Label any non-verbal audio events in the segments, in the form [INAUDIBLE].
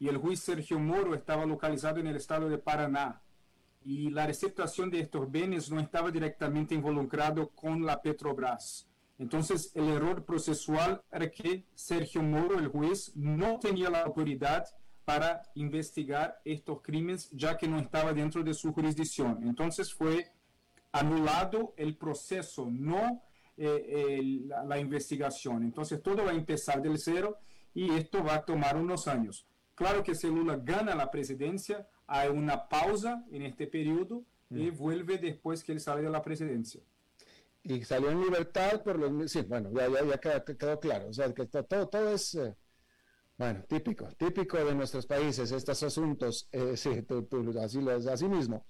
y el juez Sergio Moro estaba localizado en el estado de Paraná y la receptación de estos bienes no estaba directamente involucrado con la Petrobras. Entonces, el error procesual era que Sergio Moro, el juez, no tenía la autoridad para investigar estos crímenes, ya que no estaba dentro de su jurisdicción. Entonces, fue anulado el proceso, no eh, la, la, investigación. Entonces, todo va a empezar del cero y esto va a tomar unos años. Claro que si Lula gana la presidencia, hay una pausa en este periodo y mm. vuelve después que él sale de la presidencia. Y salió en libertad por los... Sí, bueno, ya, ya, ya quedó, claro. O sea, que todo, todo es... Eh, bueno, típico, típico de nuestros países, estos asuntos, eh, [LAUGHS] sí, tú, tú, así, así mismo.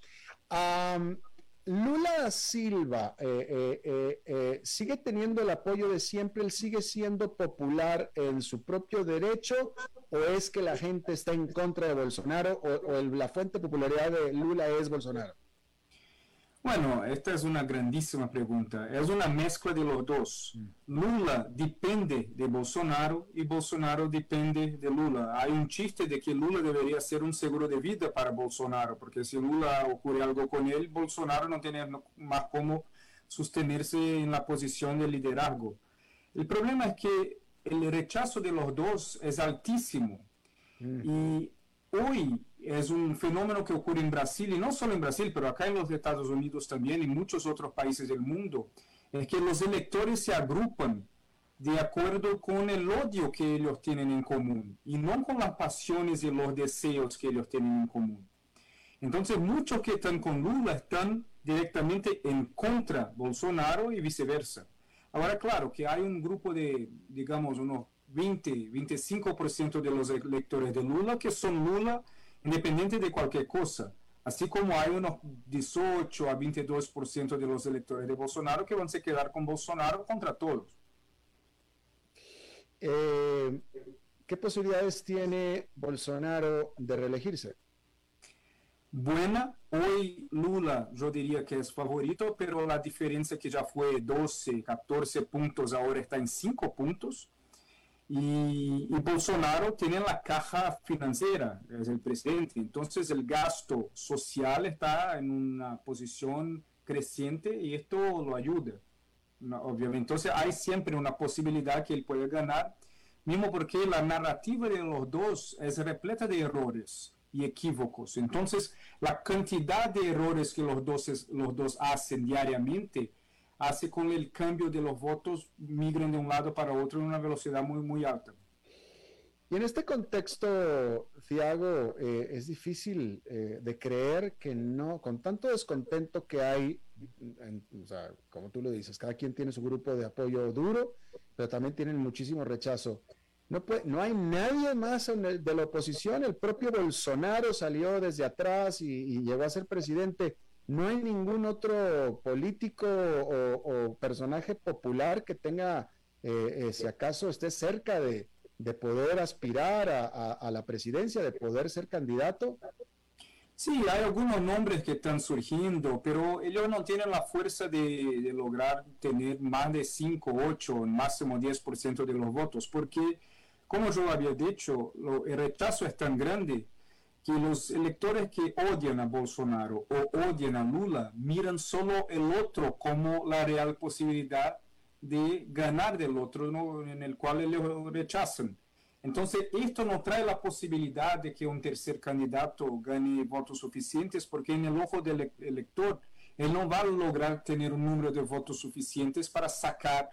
Lula Silva eh, eh, eh, sigue teniendo el apoyo de siempre, él sigue siendo popular en su propio derecho o es que la gente está en contra de Bolsonaro o, la fuente de popularidad de Lula es Bolsonaro? Bueno, esta es una grandísima pregunta. Es una mezcla de los dos. Mm. Lula depende de Bolsonaro y Bolsonaro depende de Lula. Hay un chiste de que Lula debería ser un seguro de vida para Bolsonaro, porque si Lula ocurre algo con él, Bolsonaro no tiene más cómo sostenerse en la posición de liderazgo. El problema es que el rechazo de los dos es altísimo. Mm. Y hoy es un fenómeno que ocurre en Brasil, y no solo en Brasil, pero acá en los Estados Unidos también, y muchos otros países del mundo, es que los electores se agrupan de acuerdo con el odio que ellos tienen en común, y no con las pasiones y los deseos que ellos tienen en común. Entonces, muchos que están con Lula están directamente en contra de Bolsonaro y viceversa. Ahora, claro que hay un grupo de, digamos, unos 20, 25% de los electores de Lula que son Lula independiente de cualquier cosa. Así como hay unos 18 a 22% de los electores de Bolsonaro que van a quedar con Bolsonaro contra todos. Eh, ¿Qué posibilidades tiene Bolsonaro de reelegirse? Buena, hoy Lula yo diría que es favorito, pero la diferencia que ya fue 12, 14 puntos, ahora está en 5 puntos. Y, Bolsonaro tiene la caja financiera, es el presidente, entonces el gasto social está en una posición creciente y esto lo ayuda, obviamente. Entonces hay siempre una posibilidad que él puede ganar, mismo porque la narrativa de los dos es repleta de errores y equívocos. Entonces la cantidad de errores que los dos, los dos hacen diariamente hace con el cambio de los votos migren de un lado para otro en una velocidad muy, muy alta. Y en este contexto, Thiago, eh, es difícil eh, de creer que no, con tanto descontento que hay, o sea, como tú lo dices, cada quien tiene su grupo de apoyo duro, pero también tienen muchísimo rechazo. No, puede, no hay nadie más de la oposición, el propio Bolsonaro salió desde atrás y llegó a ser presidente no hay ningún otro político o, personaje popular que tenga, eh, eh, si acaso esté cerca de, poder aspirar a, la presidencia, de poder ser candidato. Sí, hay algunos nombres que están surgiendo, pero ellos no tienen la fuerza de, lograr tener más de 5, 8, máximo 10% de los votos, porque, como yo había dicho, el rechazo es tan grande que los electores que odian a Bolsonaro o odian a Lula miran solo el otro como la real posibilidad de ganar del otro en el cual ellos rechazan. Entonces, esto no trae la posibilidad de que un tercer candidato gane votos suficientes porque en el ojo del elector, él no va a lograr tener un número de votos suficientes para sacar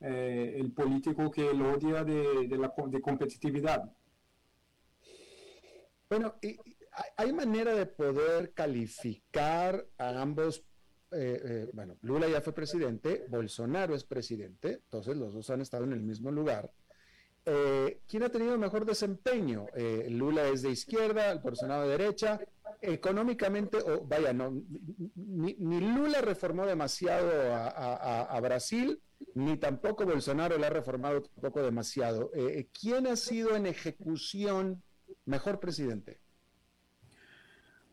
eh, el político que él odia de, de la de competitividad. Bueno, hay manera de poder calificar a ambos. Eh, eh, bueno, Lula ya fue presidente, Bolsonaro es presidente, entonces los dos han estado en el mismo lugar. Eh, ¿Quién ha tenido mejor desempeño? Lula es de izquierda, Bolsonaro de derecha. Económicamente, o vaya, no, ni, Lula reformó demasiado a, Brasil, ni tampoco Bolsonaro le ha reformado tampoco demasiado. ¿Quién ha sido en ejecución mejor presidente?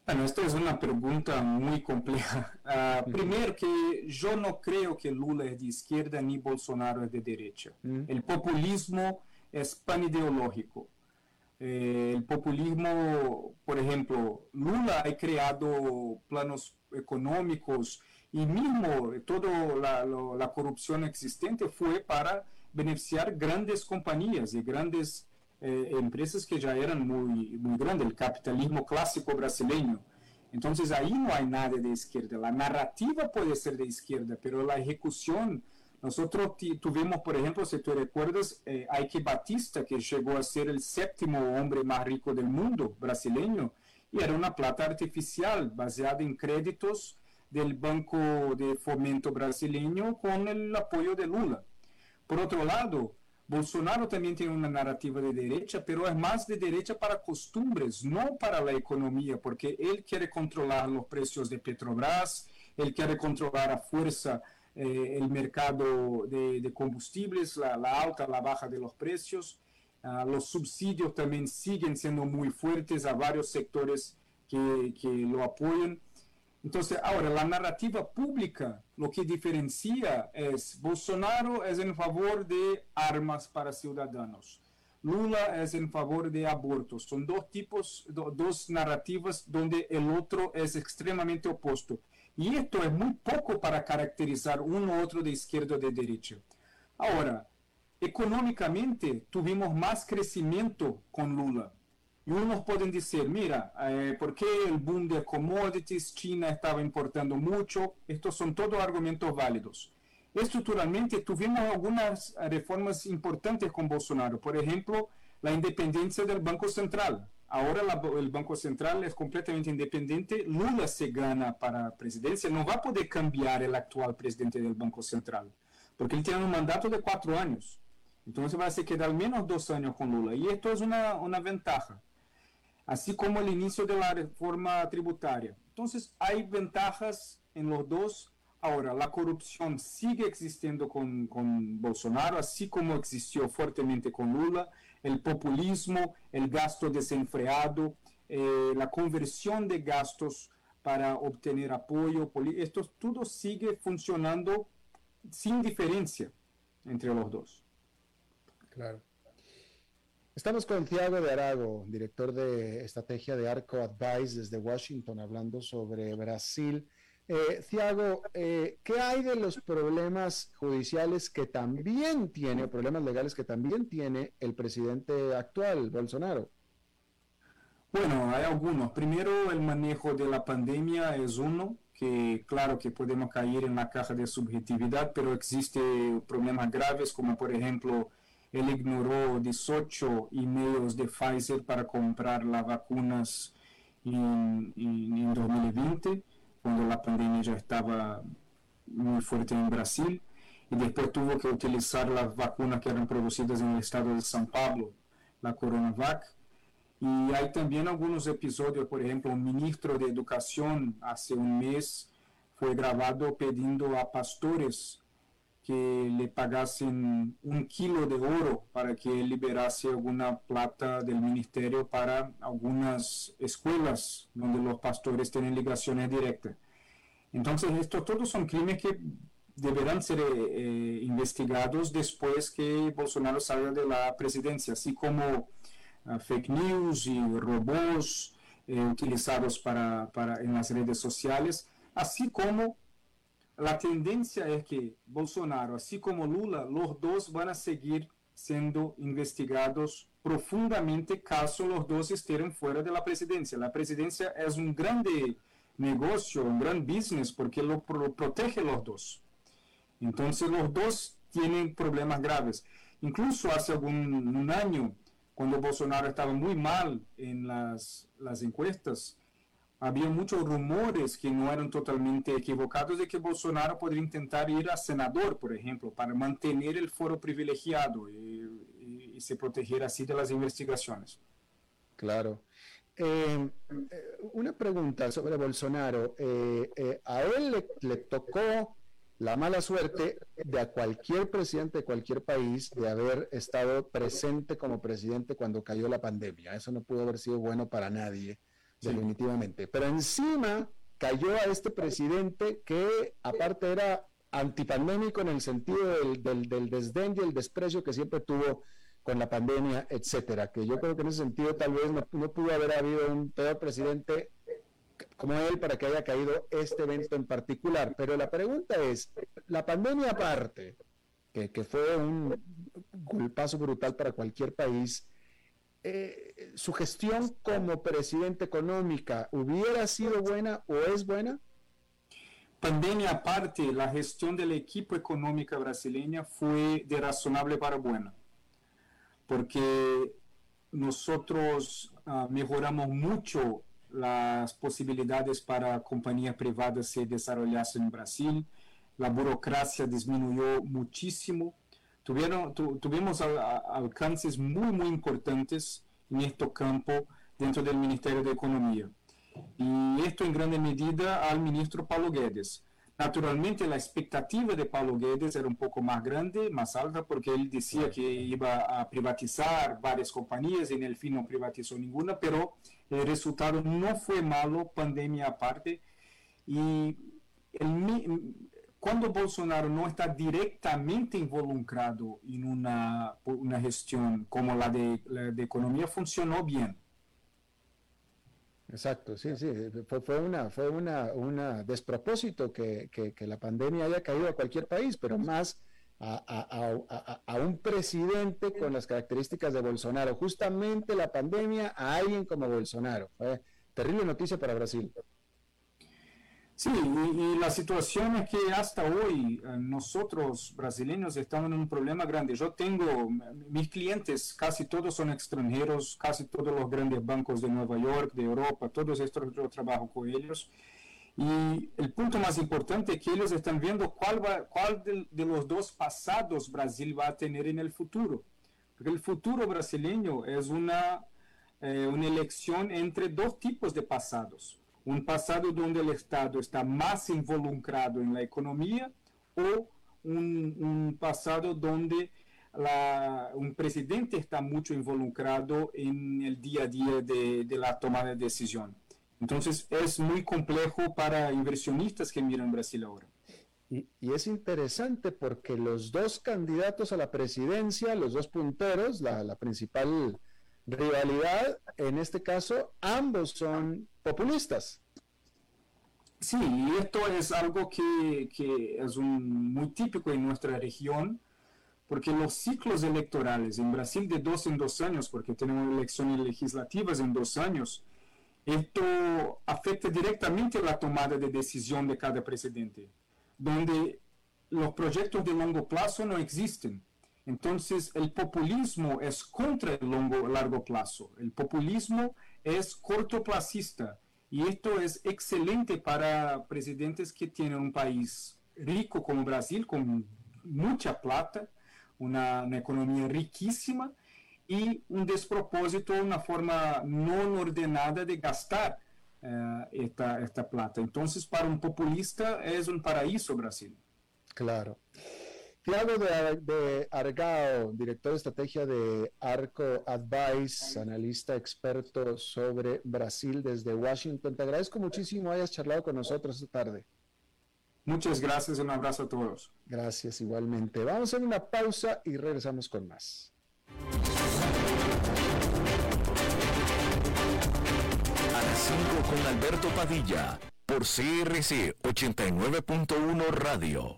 Bueno, esta es una pregunta muy compleja. Ah, primero que yo no creo que Lula es de izquierda ni Bolsonaro es de derecha. El populismo es pan ideológico. Eh, el populismo, por ejemplo, Lula ha creado planos económicos y mismo toda la, la, corrupción existente fue para beneficiar grandes compañías y grandes eh, empresas que ya eran muy, muy grandes, el capitalismo clásico brasileño. Entonces ahí no hay nada de izquierda. La narrativa puede ser de izquierda, pero la ejecución nosotros tuvimos, por ejemplo, si tú recuerdas, eh, Ike Batista, que llegó a ser el séptimo hombre más rico del mundo brasileño, y era una plata artificial basada en créditos del Banco de Fomento brasileño con el apoyo de Lula. Por otro lado, Bolsonaro también tiene una narrativa de derecha, pero es más de derecha para costumbres, no para la economía, porque él quiere controlar los precios de Petrobras, él quiere controlar a fuerza eh, el mercado de, combustibles, la, alta, la baja de los precios. Ah, los subsidios también siguen siendo muy fuertes a varios sectores que, que lo apoyan. Entonces, ahora, la narrativa pública, lo que diferencia es, Bolsonaro es en favor de armas para ciudadanos. Lula es en favor de abortos. Son dos tipos, dos narrativas donde el otro es extremadamente opuesto. Y esto es muy poco para caracterizar uno u otro de izquierda o de derecha. Ahora, económicamente tuvimos más crecimiento con Lula. Y unos pueden decir, mira, eh, ¿por qué el boom de commodities? China estaba importando mucho. Estos son todos argumentos válidos. Estructuralmente tuvimos algunas reformas importantes con Bolsonaro. Por ejemplo, la independencia del Banco Central. Ahora el Banco Central es completamente independiente. Lula se gana para la presidencia. No va a poder cambiar el actual presidente del Banco Central, porque él tiene un mandato de cuatro años. Entonces va a se quedar menos dos años con Lula. Y esto es una, una ventaja. Así como el inicio de la reforma tributaria. Entonces hay ventajas en los dos. Ahora, la corrupción sigue existiendo con, con Bolsonaro, así como existió fuertemente con Lula el populismo, el gasto desenfreado, eh, la conversión de gastos para obtener apoyo. Esto todo sigue funcionando sin diferencia entre los dos. Claro. Estamos con Thiago de Arago, director de estrategia de Arco Advice desde Washington, hablando sobre Brasil. Eh, eh, ¿qué hay de los problemas judiciales que también tiene, problemas legales que también tiene el presidente actual, Bolsonaro? Bueno, hay algunos. Primero, el manejo de la pandemia es uno, que claro que podemos caer en la caja de subjetividad, pero existen problemas graves como por ejemplo él ignoró 18 emails de Pfizer para comprar las vacunas en, en 2020 cuando la pandemia ya estaba muy fuerte en Brasil, y después tuvo que utilizar las vacunas que eran producidas en el estado de São Paulo, la Coronavac. Y hay también algunos episodios, por ejemplo, un ministro de Educación hace un mes fue grabado pidiendo a pastores que le pagasen un kilo de oro para que liberase alguna plata del ministerio para algunas escuelas donde los pastores tienen ligaciones directas. Entonces, esto todos son crímenes que deberán ser eh, investigados después que Bolsonaro salga de la presidencia, así como ah, fake news y robots eh, utilizados para, para, en las redes sociales, así como la tendencia es que Bolsonaro, así como Lula, los dos van a seguir siendo investigados profundamente caso los dos estén fuera de la presidencia. La presidencia es un grande negocio, un gran business, porque lo, protege los dos. Entonces los dos tienen problemas graves. Incluso hace algún un año, cuando Bolsonaro estaba muy mal en las, las encuestas, había muchos rumores que no eran totalmente equivocados de que Bolsonaro podría intentar ir a senador, por ejemplo, para mantener el foro privilegiado y, se proteger así de las investigaciones. Claro. Eh, una pregunta sobre Bolsonaro. Eh, eh, a él le, tocó la mala suerte de a cualquier presidente de cualquier país de haber estado presente como presidente cuando cayó la pandemia. Eso no pudo haber sido bueno para nadie definitivamente. Pero encima cayó a este presidente que aparte era antipandémico en el sentido del, del, desdén y el desprecio que siempre tuvo con la pandemia, etcétera. Que yo creo que en ese sentido tal vez no, pudo haber habido un peor presidente como él para que haya caído este evento en particular. Pero la pregunta es, la pandemia aparte, que, que fue un golpazo brutal para cualquier país, eh, ¿su gestión como presidente económica hubiera sido buena o es buena? Pandemia aparte, la gestión del equipo económica brasileña fue de razonable para buena, porque nosotros uh, mejoramos mucho las posibilidades para compañías privadas se desarrollasen en Brasil, la burocracia disminuyó muchísimo, tuvieron, tu, tuvimos a, alcances muy, muy importantes en este campo dentro del Ministerio de Economía. Y esto en gran medida al ministro Paulo Guedes. Naturalmente la expectativa de Paulo Guedes era un poco más grande, más alta, porque él decía que iba a privatizar varias compañías y en el fin no privatizó ninguna, pero el resultado no fue malo, pandemia aparte. Y el, cuando Bolsonaro no está directamente involucrado en una, una gestión como la de, la de economía, funcionó bien. Exacto, sí, sí, fue, una, fue una, una despropósito que, que, que, la pandemia haya caído a cualquier país, pero más a, a, a, un presidente con las características de Bolsonaro. Justamente la pandemia a alguien como Bolsonaro. Fue terrible noticia para Brasil. Sí, y, la situación es que hasta hoy eh, nosotros brasileños estamos en un problema grande. Yo tengo, mis clientes casi todos son extranjeros, casi todos los grandes bancos de Nueva York, de Europa, todos estos yo trabajo con ellos. Y el punto más importante es que ellos están viendo cuál, va, cuál de, de los dos pasados Brasil va a tener en el futuro. Porque el futuro brasileño es una, eh, una elección entre dos tipos de pasados un pasado donde el Estado está más involucrado en la economía o un, un pasado donde la, un presidente está mucho involucrado en el día a día de, la toma de decisión. Entonces es muy complejo para inversionistas que miran Brasil ahora. Y, y, es interesante porque los dos candidatos a la presidencia, los dos punteros, la principal rivalidad, en este caso, ambos son populistas. Sí, y esto es algo que, es un, muy típico en nuestra región, porque los ciclos electorales en Brasil de dos en dos años, porque tenemos elecciones legislativas en dos años, esto afecta directamente la tomada de decisión de cada presidente, donde los proyectos de largo plazo no existen. Entonces, el populismo es contra el longo, largo plazo. El populismo es cortoplacista. Y esto es excelente para presidentes que tienen un país rico como Brasil, con mucha plata, una, economía riquísima y un despropósito, una forma no ordenada de gastar uh, esta, esta plata. Entonces, para un populista es un paraíso Brasil. Claro. Tiago de, de, Argao, director de estrategia de Arco Advice, analista experto sobre Brasil desde Washington. Te agradezco muchísimo hayas charlado con nosotros esta tarde. Muchas gracias, un abrazo a todos. Gracias igualmente. Vamos a hacer una pausa y regresamos con más. A las 5 con Alberto Padilla, por CRC 89.1 Radio.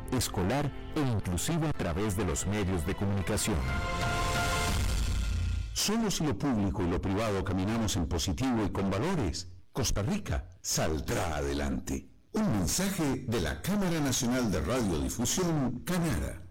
escolar e inclusive a través de los medios de comunicación. Solo si lo público y lo privado caminamos en positivo y con valores, Costa Rica saldrá adelante. Un mensaje de la Cámara Nacional de Radiodifusión, Canara.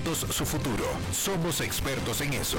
su futuro. Somos expertos en eso.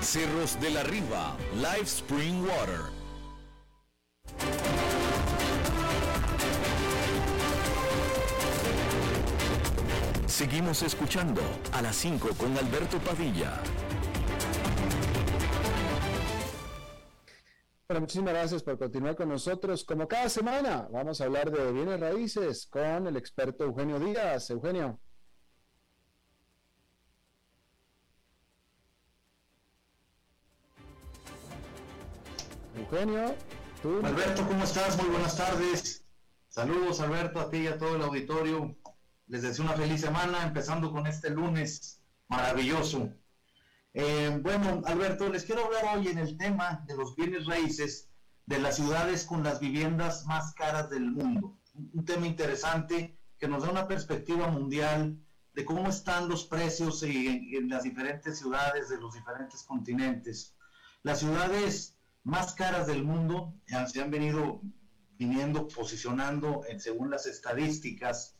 Cerros de la Riva, Live Spring Water. Seguimos escuchando a las 5 con Alberto Padilla. Bueno, muchísimas gracias por continuar con nosotros. Como cada semana, vamos a hablar de bienes raíces con el experto Eugenio Díaz. Eugenio. Alberto, ¿cómo estás? Muy buenas tardes. Saludos, Alberto, a ti y a todo el auditorio. Les deseo una feliz semana, empezando con este lunes maravilloso. Eh, bueno, Alberto, les quiero hablar hoy en el tema de los bienes raíces de las ciudades con las viviendas más caras del mundo. Un tema interesante que nos da una perspectiva mundial de cómo están los precios en, en las diferentes ciudades de los diferentes continentes. Las ciudades más caras del mundo se han venido viniendo posicionando según las estadísticas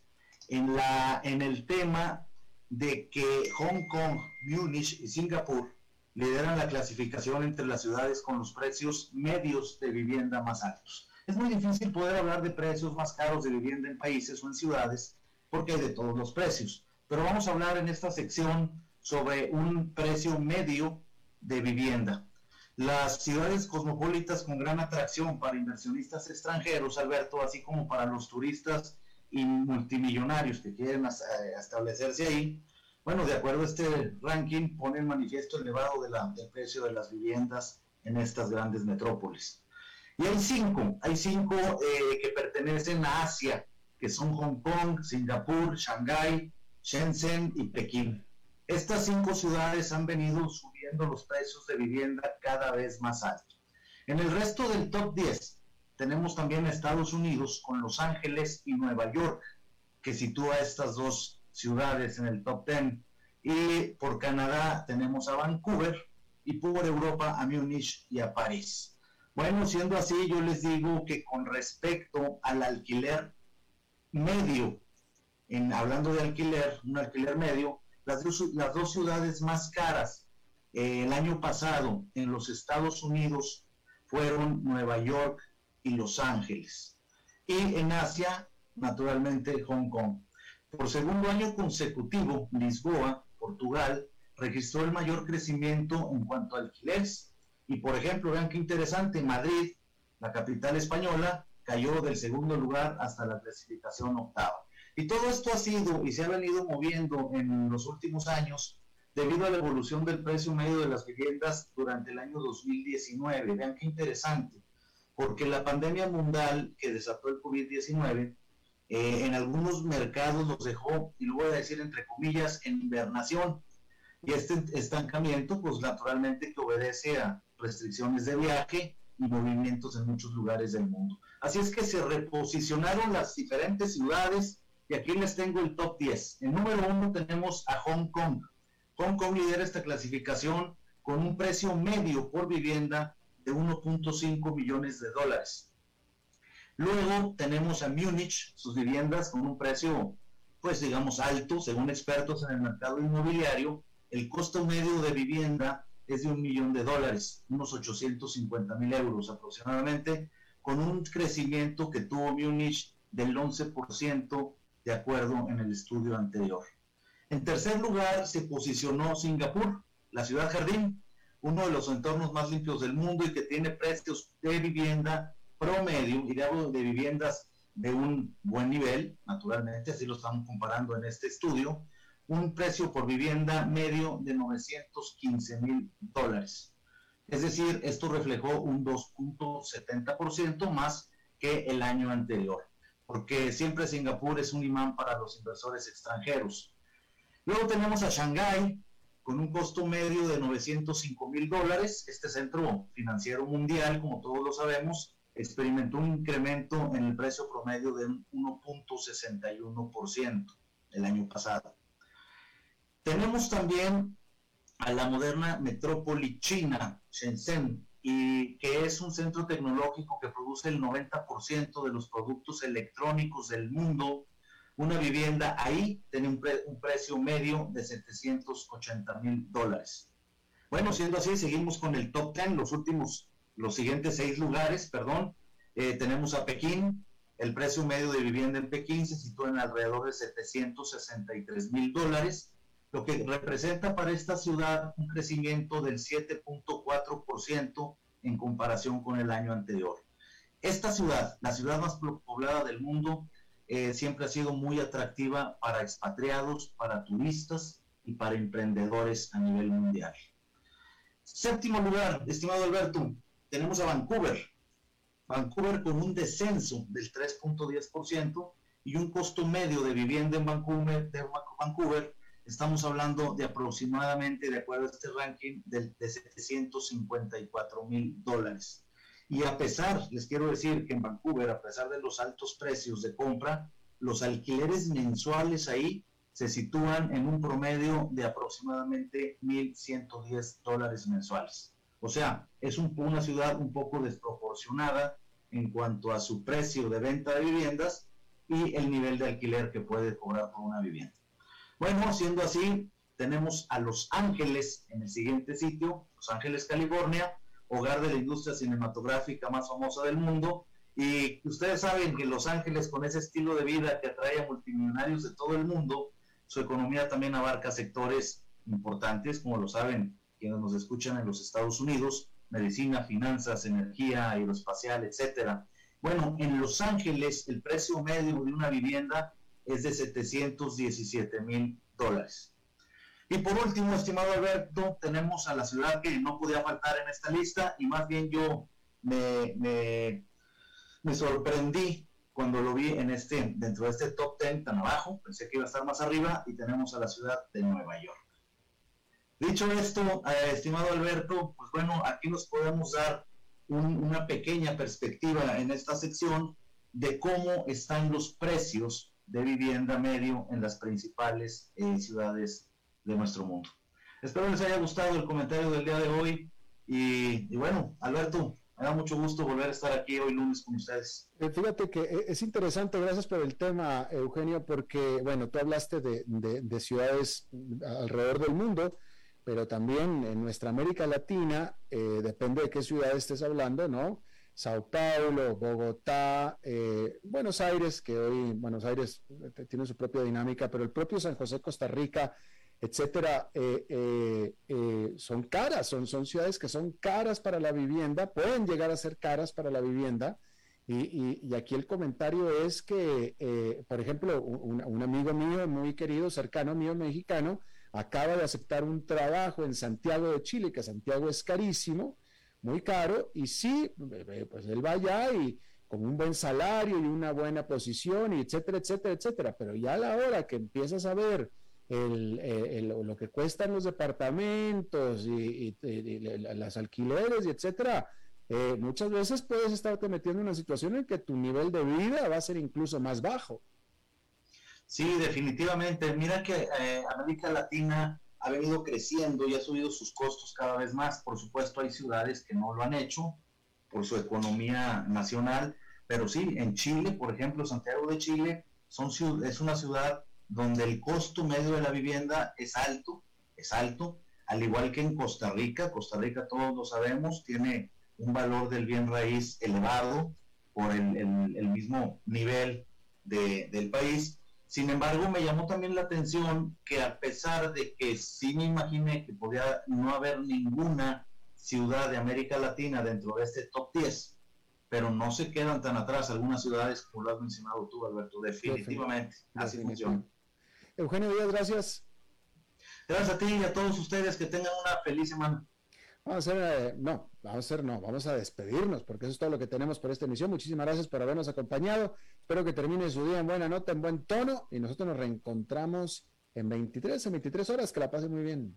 en la en el tema de que Hong Kong, Múnich y Singapur lideran la clasificación entre las ciudades con los precios medios de vivienda más altos. Es muy difícil poder hablar de precios más caros de vivienda en países o en ciudades porque hay de todos los precios. Pero vamos a hablar en esta sección sobre un precio medio de vivienda las ciudades cosmopolitas con gran atracción para inversionistas extranjeros, Alberto, así como para los turistas y multimillonarios que quieren eh, establecerse ahí. Bueno, de acuerdo a este ranking, pone en manifiesto elevado de del precio de las viviendas en estas grandes metrópolis. Y hay cinco, hay cinco eh, que pertenecen a Asia, que son Hong Kong, Singapur, Shanghái, Shenzhen y Pekín. Estas cinco ciudades han venido subiendo los precios de vivienda cada vez más alto. En el resto del top 10 tenemos también a Estados Unidos con Los Ángeles y Nueva York, que sitúa estas dos ciudades en el top 10. Y por Canadá tenemos a Vancouver y por Europa a Múnich y a París. Bueno, siendo así, yo les digo que con respecto al alquiler medio, en, hablando de alquiler, un alquiler medio, las dos, ciudades más caras eh, el año pasado en los Estados Unidos fueron Nueva York y Los Ángeles. Y en Asia, naturalmente, Hong Kong. Por segundo año consecutivo, Lisboa, Portugal, registró el mayor crecimiento en cuanto a alquileres. Y por ejemplo, vean qué interesante, Madrid, la capital española, cayó del segundo lugar hasta la clasificación octava. Y todo esto ha sido y se ha venido moviendo en los últimos años debido a la evolución del precio medio de las viviendas durante el año 2019. Vean qué interesante, porque la pandemia mundial que desató el COVID-19 eh, en algunos mercados los dejó, y lo voy a decir entre comillas, en invernación. Y este estancamiento, pues naturalmente que obedece a restricciones de viaje y movimientos en muchos lugares del mundo. Así es que se reposicionaron las diferentes ciudades, y aquí les tengo el top 10. En número uno tenemos a Hong Kong. Hong lidera esta clasificación con un precio medio por vivienda de 1.5 millones de dólares. Luego tenemos a Múnich, sus viviendas con un precio, pues digamos, alto, según expertos en el mercado inmobiliario. El costo medio de vivienda es de un millón de dólares, unos 850 mil euros aproximadamente, con un crecimiento que tuvo Múnich del 11% de acuerdo en el estudio anterior. En tercer lugar se posicionó Singapur, la ciudad jardín, uno de los entornos más limpios del mundo y que tiene precios de vivienda promedio, y de, viviendas de un buen nivel, naturalmente, así lo estamos comparando en este estudio, un precio por vivienda medio de 915 mil dólares. Es decir, esto reflejó un 2.70% más que el año anterior, porque siempre Singapur es un imán para los inversores extranjeros. Luego tenemos a Shanghái, con un costo medio de 905 mil dólares. Este centro financiero mundial, como todos lo sabemos, experimentó un incremento en el precio promedio de 1.61% el año pasado. Tenemos también a la moderna metrópoli china, Shenzhen, y que es un centro tecnológico que produce el 90% de los productos electrónicos del mundo. Una vivienda ahí tiene un, precio medio de 780 mil dólares. Bueno, siendo así, seguimos con el top 10, los últimos, los siguientes seis lugares, perdón. Eh, tenemos a Pekín, el precio medio de vivienda en Pekín se sitúa en alrededor de 763 mil dólares lo que representa para esta ciudad un crecimiento del 7.4% en comparación con el año anterior. Esta ciudad, la ciudad más poblada del mundo, eh, siempre ha sido muy atractiva para expatriados, para turistas y para emprendedores a nivel mundial. Séptimo lugar, estimado Alberto, tenemos a Vancouver. Vancouver con un descenso del 3.10% y un costo medio de vivienda en Vancouver, de Vancouver Estamos hablando de aproximadamente, de acuerdo a este ranking, de, de 754 mil dólares. Y a pesar, les quiero decir que en Vancouver, a pesar de los altos precios de compra, los alquileres mensuales ahí se sitúan en un promedio de aproximadamente 1.110 dólares mensuales. O sea, es una ciudad un poco desproporcionada en cuanto a su precio de venta de viviendas y el nivel de alquiler que puede cobrar por una vivienda. Bueno, siendo así, tenemos a Los Ángeles en el siguiente sitio, Los Ángeles, California, hogar de la industria cinematográfica más famosa del mundo. Y ustedes saben que Los Ángeles, con ese estilo de vida que atrae a multimillonarios de todo el mundo, su economía también abarca sectores importantes, como lo saben quienes nos escuchan en los Estados Unidos, medicina, finanzas, energía, aeroespacial, etcétera. Bueno, en Los Ángeles el precio medio de una vivienda es de 717 mil dólares. Y por último, estimado Alberto, tenemos a la ciudad que no podía faltar en esta lista y más bien yo me, me, sorprendí cuando lo vi en este, dentro de este top 10 tan abajo, pensé que iba a estar más arriba y tenemos a la ciudad de Nueva York. Dicho esto, eh, estimado Alberto, pues bueno, aquí nos podemos dar una pequeña perspectiva en esta sección de cómo están los precios de vivienda medio en las principales eh, ciudades de nuestro mundo. Espero les haya gustado el comentario del día de hoy y, bueno, Alberto, me da mucho gusto volver a estar aquí hoy lunes con ustedes. Eh, fíjate que eh, es interesante, gracias por el tema, Eugenio, porque, bueno, tú hablaste de, de, ciudades alrededor del mundo, pero también en nuestra América Latina, depende de qué ciudad estés hablando, ¿no? Sao Paulo, Bogotá, eh, Buenos Aires, que hoy Buenos Aires eh, tiene su propia dinámica, pero el propio San José, Costa Rica, etcétera, eh, son caras, son, son ciudades que son caras para la vivienda, pueden llegar a ser caras para la vivienda. Y, aquí el comentario es que, por ejemplo, un, un, amigo mío muy querido, cercano mío, mexicano, acaba de aceptar un trabajo en Santiago de Chile, que Santiago es carísimo, muy caro, y sí, eh, pues él va allá y con un buen salario y una buena posición, y etcétera, etcétera, etcétera, pero ya a la hora que empiezas a ver eh, lo que cuestan los departamentos y, las alquileres y etcétera, eh, muchas veces puedes estarte metiendo en una situación en que tu nivel de vida va a ser incluso más bajo. Sí, definitivamente. Mira que América Latina ha venido creciendo y ha subido sus costos cada vez más. Por supuesto, hay ciudades que no lo han hecho por su economía nacional, pero sí, en Chile, por ejemplo, Santiago de Chile son, es una ciudad donde el costo medio de la vivienda es alto, es alto, al igual que en Costa Rica. Costa Rica, todos lo sabemos, tiene un valor del bien raíz elevado por el, mismo nivel del país Sin embargo, me llamó también la atención que a pesar de que sí me imaginé que podía no haber ninguna ciudad de América Latina dentro de este top 10, pero no se quedan tan atrás algunas ciudades como lo has mencionado tú, Alberto, definitivamente. Así funciona. Eugenio Díaz, gracias. Gracias a ti y a todos ustedes que tengan una feliz semana. Vamos a hacer, eh, no, vamos a hacer, no, vamos a despedirnos, porque eso es todo lo que tenemos por esta emisión. Muchísimas gracias por habernos acompañado. Espero que termine su día en buena nota, en buen tono, y nosotros nos reencontramos en 23, en 23 horas. Que la pasen muy bien.